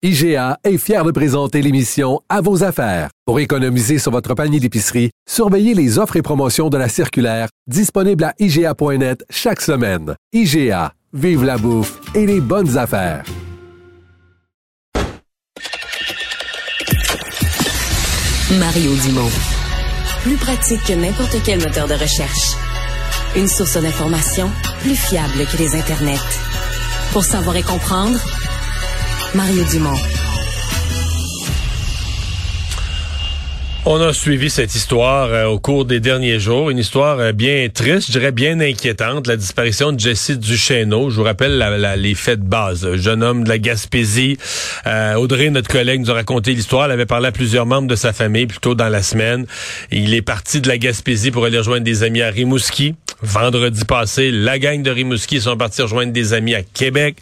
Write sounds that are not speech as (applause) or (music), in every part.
IGA est fier de présenter l'émission À vos affaires. Pour économiser sur votre panier d'épicerie, surveillez les offres et promotions de la circulaire disponible à IGA.net chaque semaine. IGA, vive la bouffe et les bonnes affaires. Mario Dumont. Plus pratique que n'importe quel moteur de recherche. Une source d'information plus fiable que les internets. Pour savoir et comprendre, Mario Dumont. On a suivi cette histoire euh, au cours des derniers jours, une histoire euh, bien triste, je dirais bien inquiétante, la disparition de Jesse Duchesneau. Je vous rappelle les faits de base. jeune homme de la Gaspésie. Euh, Audrey, notre collègue, nous a raconté l'histoire. Elle avait parlé à plusieurs membres de sa famille plus tôt dans la semaine. Il est parti de la Gaspésie pour aller rejoindre des amis à Rimouski. Vendredi passé, la gang de Rimouski sont partis rejoindre des amis à Québec.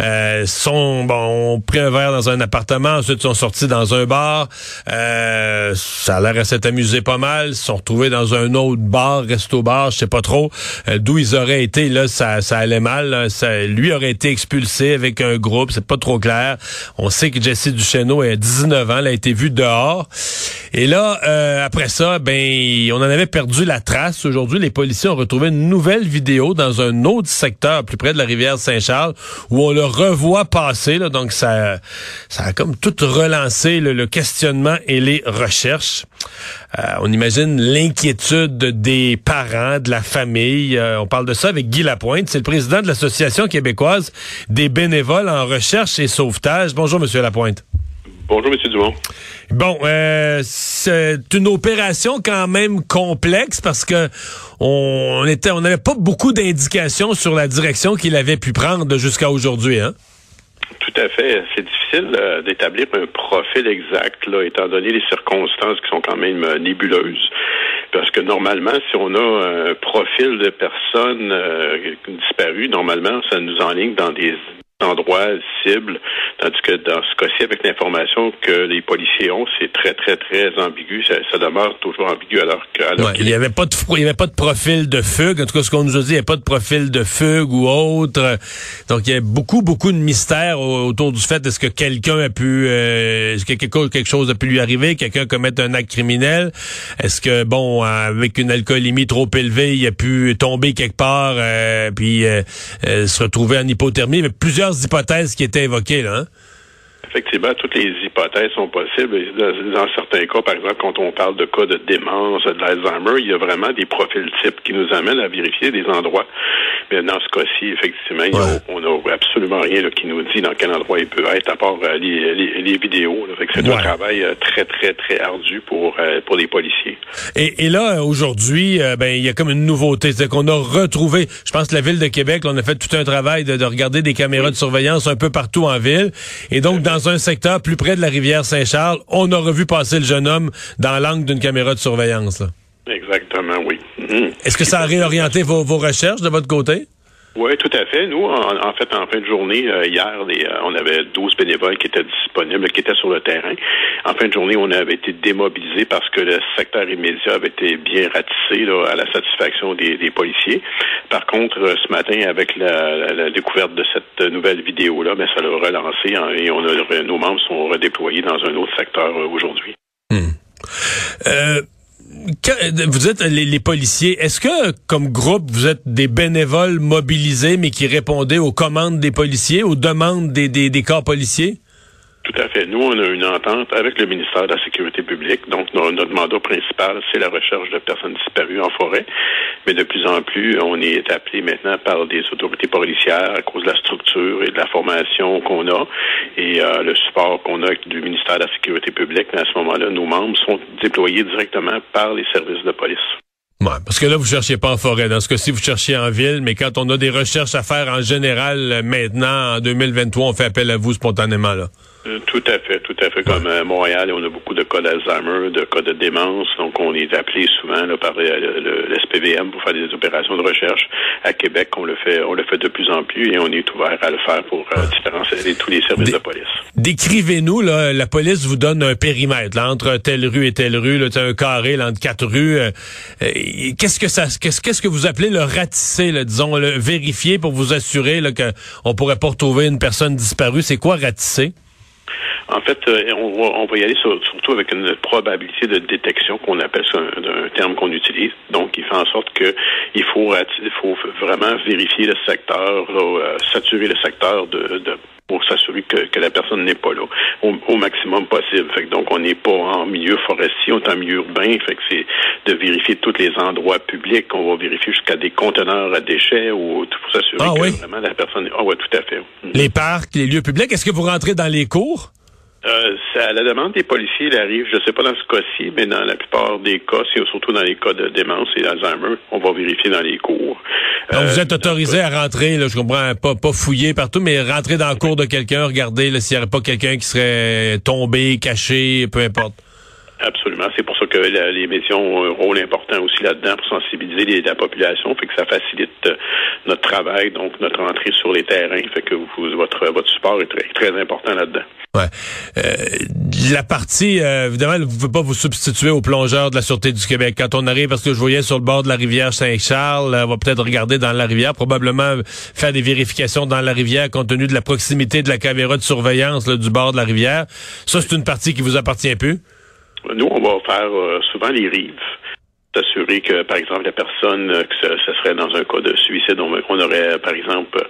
Euh, sont bon, ont pris un verre dans un appartement, ensuite sont sortis dans un bar. Euh, ça a l'air à s'être amusé pas mal. Ils sont retrouvés dans un autre bar, resto-bar, je sais pas trop. Euh, d'où ils auraient été, là, ça, ça allait mal. Ça, lui aurait été expulsé avec un groupe, c'est pas trop clair. On sait que Jesse Duchesneau a 19 ans, elle a été vue dehors. Et là, euh, après ça, ben, on en avait perdu la trace. Aujourd'hui, les policiers ont retrouvé une nouvelle vidéo dans un autre secteur, plus près de la rivière Saint-Charles, où on le revoit passer. Donc, ça, ça a comme tout relancé le questionnement et les recherches. Euh, on imagine l'inquiétude des parents, de la famille. Euh, on parle de ça avec Guy Lapointe. C'est le président de l'Association québécoise des bénévoles en recherche et sauvetage. Bonjour, Monsieur Lapointe. Bonjour, M. Dumont. Bon, euh, c'est une opération quand même complexe parce que on était, on n'avait pas beaucoup d'indications sur la direction qu'il avait pu prendre jusqu'à aujourd'hui, hein? Tout à fait. C'est difficile euh, d'établir un profil exact, là, étant donné les circonstances qui sont quand même euh, nébuleuses. Parce que normalement, si on a un profil de personnes euh, disparues, normalement, ça nous enligne dans des endroits cibles, tandis que dans ce cas-ci, avec l'information que les policiers ont, c'est très, très, très ambigu. Ça, demeure toujours ambigu alors que... il n'y avait pas de il y avait pas de profil de fugue. En tout cas, ce qu'on nous a dit, il n'y avait pas de profil de fugue ou autre. Donc, il y a beaucoup, beaucoup de mystères autour du fait est-ce que quelqu'un a pu... Euh, est-ce que quelque, chose a pu lui arriver? Quelqu'un commettre un acte criminel? Est-ce que, bon, avec une alcoolémie trop élevée, il a pu tomber quelque part euh, puis euh, se retrouver en hypothermie? Mais plusieurs hypothèses qui étaient évoquées, là. Hein? Effectivement, toutes les hypothèses sont possibles. Dans, certains cas, par exemple, quand on parle de cas de démence, de l'Alzheimer, il y a vraiment des profils types qui nous amènent à vérifier des endroits. Mais dans ce cas-ci, effectivement, on n'a absolument rien qui nous dit dans quel endroit il peut être, à part euh, les, vidéos. C'est un travail euh, très, très, très ardu pour, euh, pour les policiers. Et, là, aujourd'hui, ben, il y a comme une nouveauté. C'est qu'on a retrouvé, je pense que la Ville de Québec, on a fait tout un travail de, regarder des caméras de surveillance un peu partout en ville. Et donc, dans un secteur plus près de la rivière Saint-Charles, on a revu passer le jeune homme dans l'angle d'une caméra de surveillance. Exactement, oui. Mhm. Est-ce que ça a réorienté vos, recherches de votre côté? Oui, tout à fait. Nous, en, fait, en fin de journée, euh, hier, euh, on avait 12 bénévoles qui étaient disponibles, qui étaient sur le terrain. En fin de journée, on avait été démobilisés parce que le secteur immédiat avait été bien ratissé à la satisfaction des, policiers. Par contre, euh, ce matin, avec la, découverte de cette nouvelle vidéo-là, mais ben, ça l'a relancé hein, et on a, nos membres sont redéployés dans un autre secteur aujourd'hui. Hmm vous êtes les, policiers, est-ce que comme groupe vous êtes des bénévoles mobilisés mais qui répondaient aux commandes des policiers, aux demandes des, des, corps policiers? Tout à fait. Nous, on a une entente avec le ministère de la Sécurité publique. Donc, notre mandat principal, c'est la recherche de personnes disparues en forêt. Mais de plus en plus, on est appelé maintenant par des autorités policières à cause de la structure et de la formation qu'on a et euh, le support qu'on a du ministère de la Sécurité publique. Mais à ce moment-là, nos membres sont déployés directement par les services de police. Parce que là, vous cherchez pas en forêt. Dans ce cas-ci, vous cherchez en ville, mais quand on a des recherches à faire en général, maintenant, en 2023, on fait appel à vous spontanément, là. Euh, tout à fait, tout à fait. Comme à Montréal, on a beaucoup de cas d'Alzheimer, de cas de démence, donc on est appelé souvent là, par le, SPVM pour faire des opérations de recherche. À Québec, on le fait, on le fait de plus en plus et on est ouvert à le faire pour euh, différencier tous les services de police. Décrivez-nous là, la police vous donne un périmètre là, entre telle rue et telle rue, là, un carré là, entre quatre rues. Euh, qu'est-ce que ça, qu'est-ce, qu'est-ce que vous appelez le ratisser, là, disons, le vérifier pour vous assurer là, qu'on pourrait pas retrouver une personne disparue? C'est quoi ratisser? En fait, euh, on, va, on va y aller surtout avec une probabilité de détection qu'on appelle ça un, terme qu'on utilise. Donc, il fait en sorte que il faut, il faut vraiment vérifier le secteur, euh, saturer le secteur de, pour s'assurer que, la personne n'est pas là au, maximum possible. Fait donc, on n'est pas en milieu forestier, on est en milieu urbain. Fait que c'est de vérifier tous les endroits publics. On va vérifier jusqu'à des conteneurs à déchets ou pour s'assurer ah que vraiment la personne. Ah oui, tout à fait. Les parcs, les lieux publics. Est-ce que vous rentrez dans les cours? Euh, à la demande des policiers, il arrive, je ne sais pas dans ce cas-ci, mais dans la plupart des cas, surtout dans les cas de démence et d'Alzheimer, on va vérifier dans les cours. Donc, vous êtes euh, autorisé à rentrer, là, je comprends, pas, pas fouiller partout, mais rentrer dans le cours de quelqu'un, regarder s'il n'y aurait pas quelqu'un qui serait tombé, caché, peu importe. Absolument. C'est pour ça que les médias ont un rôle important aussi là-dedans pour sensibiliser la population, fait que ça facilite euh, notre travail, donc notre entrée sur les terrains, fait que votre votre support est très, très important là-dedans. Ouais. Euh, la partie, euh, évidemment, vous ne pouvez pas vous substituer aux plongeurs de la Sûreté du Québec. Quand on arrive, parce que je voyais sur le bord de la rivière Saint-Charles, on va peut-être regarder dans la rivière, probablement faire des vérifications dans la rivière compte tenu de la proximité de la caméra de surveillance du bord de la rivière. Ça, c'est une partie qui vous appartient plus? Nous, on va faire euh, souvent les rives s'assurer que, par exemple, la personne, euh, que ce, serait dans un cas de suicide, on, aurait, par exemple,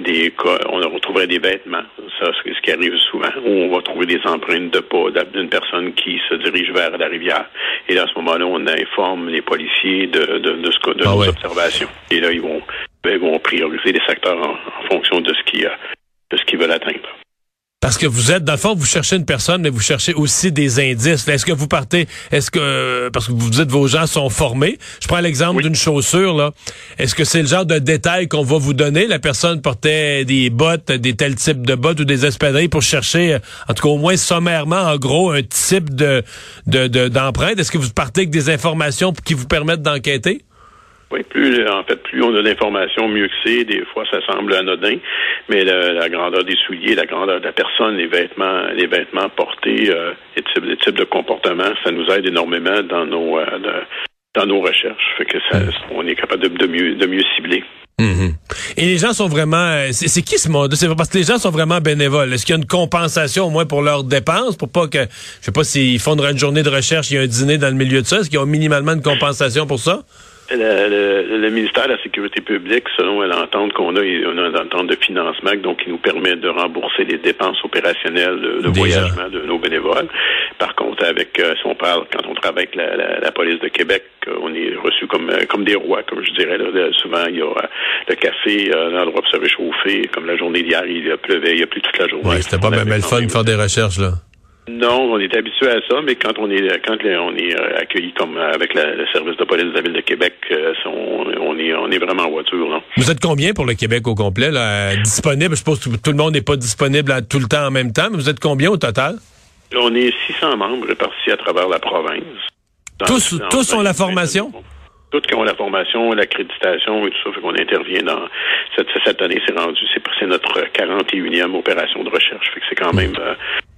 des cas, on retrouverait des vêtements, ça, c'est ce qui arrive souvent, où on va trouver des empreintes de pas d'une personne qui se dirige vers la rivière. Et à ce moment-là, on informe les policiers de, de, de ce cas, de ah observations. Et là, ils vont, ils vont prioriser les secteurs en, fonction de ce qui, ce qu'ils veulent atteindre. Parce que vous êtes, dans le fond, vous cherchez une personne, mais vous cherchez aussi des indices. Est-ce que vous partez, est-ce que, parce que vous dites vos gens sont formés. Je prends l'exemple d'une chaussure, là. Est-ce que c'est le genre de détail qu'on va vous donner? La personne portait des bottes, des tels types de bottes ou des espadrilles pour chercher, en tout cas, au moins sommairement, en gros, un type de, de, d'empreinte. Est-ce que vous partez avec des informations qui vous permettent d'enquêter? Oui, plus en fait, plus on a d'informations, mieux que c'est. Des fois, ça semble anodin, mais la, grandeur des souliers, la grandeur de la personne, les vêtements, les vêtements portés, euh, les, types, de comportements, ça nous aide énormément dans nos euh, dans nos recherches. Fait que ça, on est capable de, mieux de mieux cibler. Mm-hmm. Et les gens sont vraiment. Euh, c'est qui ce monde? C'est parce que les gens sont vraiment bénévoles. Est-ce qu'il y a une compensation au moins pour leurs dépenses, pour pas que je sais pas s'ils font une journée de recherche, il y a un dîner dans le milieu de ça. Est-ce qu'ils ont minimalement une compensation pour ça? Le, le, ministère de la Sécurité publique, selon l'entente qu'on a, on a une entente de financement, donc qui nous permet de rembourser les dépenses opérationnelles de, voyagement de nos bénévoles. Par contre, avec euh, si on parle, quand on travaille avec la, la, police de Québec, euh, on est reçu comme euh, comme des rois, comme je dirais. Là, souvent, il y a le café, l'endroit pour se réchauffer. Comme la journée d'hier, il pleuvait, il a plus toute la journée. Oui, c'était pas même le fun de faire des recherches là. Non, on est habitué à ça, mais quand on est quand on est euh, accueilli comme euh, avec le service de police de la ville de Québec, euh, on, est on est vraiment en voiture. Là. Vous êtes combien pour le Québec au complet là, disponible? Je suppose que tout le monde n'est pas disponible tout le temps en même temps, mais vous êtes combien au total? On est 600 membres répartis à travers la province. Tous tous ont la formation? toutes qui ont la formation, l'accréditation et tout ça, fait qu'on intervient dans cette, cette année, c'est rendu, c'est notre 41e opération de recherche. Fait que c'est quand même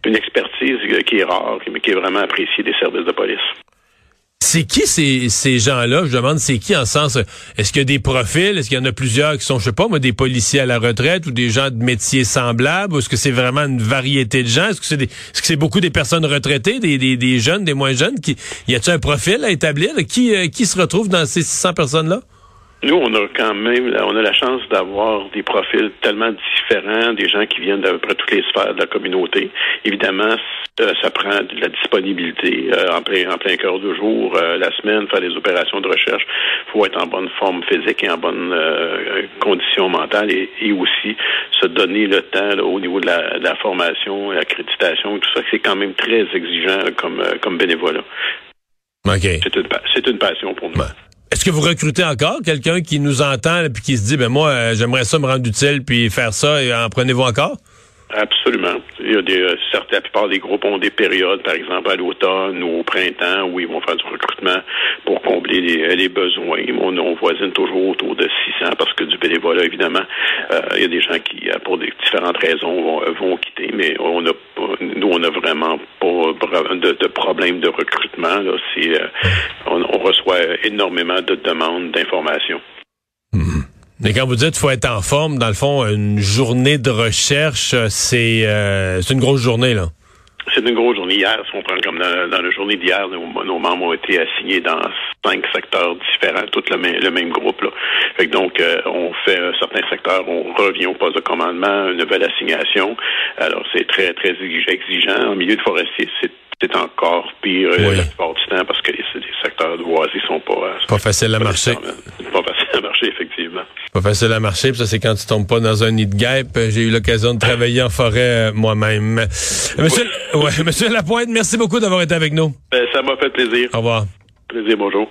une expertise qui est rare, mais qui est vraiment appréciée des services de police. C'est qui ces, gens-là? Je demande, c'est qui en sens, est-ce qu'il y a des profils? Est-ce qu'il y en a plusieurs qui sont, je sais pas, des policiers à la retraite ou des gens de métiers semblables? Ou est-ce que c'est vraiment une variété de gens? Est-ce que c'est beaucoup des personnes retraitées, des, jeunes, des moins jeunes? Qui, y a-t-il un profil à établir? Qui, euh, qui se retrouve dans ces 600 personnes-là? Nous, on a quand même, on a la chance d'avoir des profils tellement différents, des gens qui viennent d'à peu près toutes les sphères de la communauté. Évidemment, euh, ça prend de la disponibilité euh, en plein en plein cœur de jour, euh, la semaine, faire des opérations de recherche. faut être en bonne forme physique et en bonne condition mentale et, aussi se donner le temps au niveau de la, de la formation, l'accréditation, tout ça. C'est quand même très exigeant comme comme bénévolat. Okay. C'est une, passion pour nous. Est-ce que vous recrutez encore quelqu'un qui nous entend et qui se dit ben moi euh, j'aimerais ça me rendre utile puis faire ça et en prenez-vous encore? Absolument. Il y a des, euh, la plupart des groupes ont des périodes, par exemple à l'automne ou au printemps, où ils vont faire du recrutement pour combler les, besoins. On, on, voisine toujours autour de 600 parce que du bénévolat, évidemment, euh, il y a des gens qui, euh, pour des différentes raisons, vont, quitter, mais on a, nous, on n'a vraiment pas de, de problème de recrutement. Là. on, on reçoit énormément de demandes d'informations. Mais quand vous dites qu'il faut être en forme, dans le fond, une journée de recherche, c'est euh, une grosse journée, là. C'est une grosse journée. Hier, si on prend comme dans, la journée d'hier, nos, membres ont été assignés dans cinq secteurs différents, tout le, même, le même groupe. Là. Fait donc, euh, on fait un certain secteur, on revient au poste de commandement, une nouvelle assignation. Alors, c'est très, très exigeant. En milieu de forestier, c'est c'est encore pire euh, la plupart du temps parce que les, secteurs de boisés sont pas... Euh, pas facile à marcher. À marcher, effectivement. Pas facile à marcher, puis ça, c'est quand tu tombes pas dans un nid de guêpe. J'ai eu l'occasion de travailler en forêt euh, moi-même. Monsieur, ouais, (laughs) Monsieur Lapointe, merci beaucoup d'avoir été avec nous. Ben, ça m'a fait plaisir. Au revoir. Plaisir, bonjour.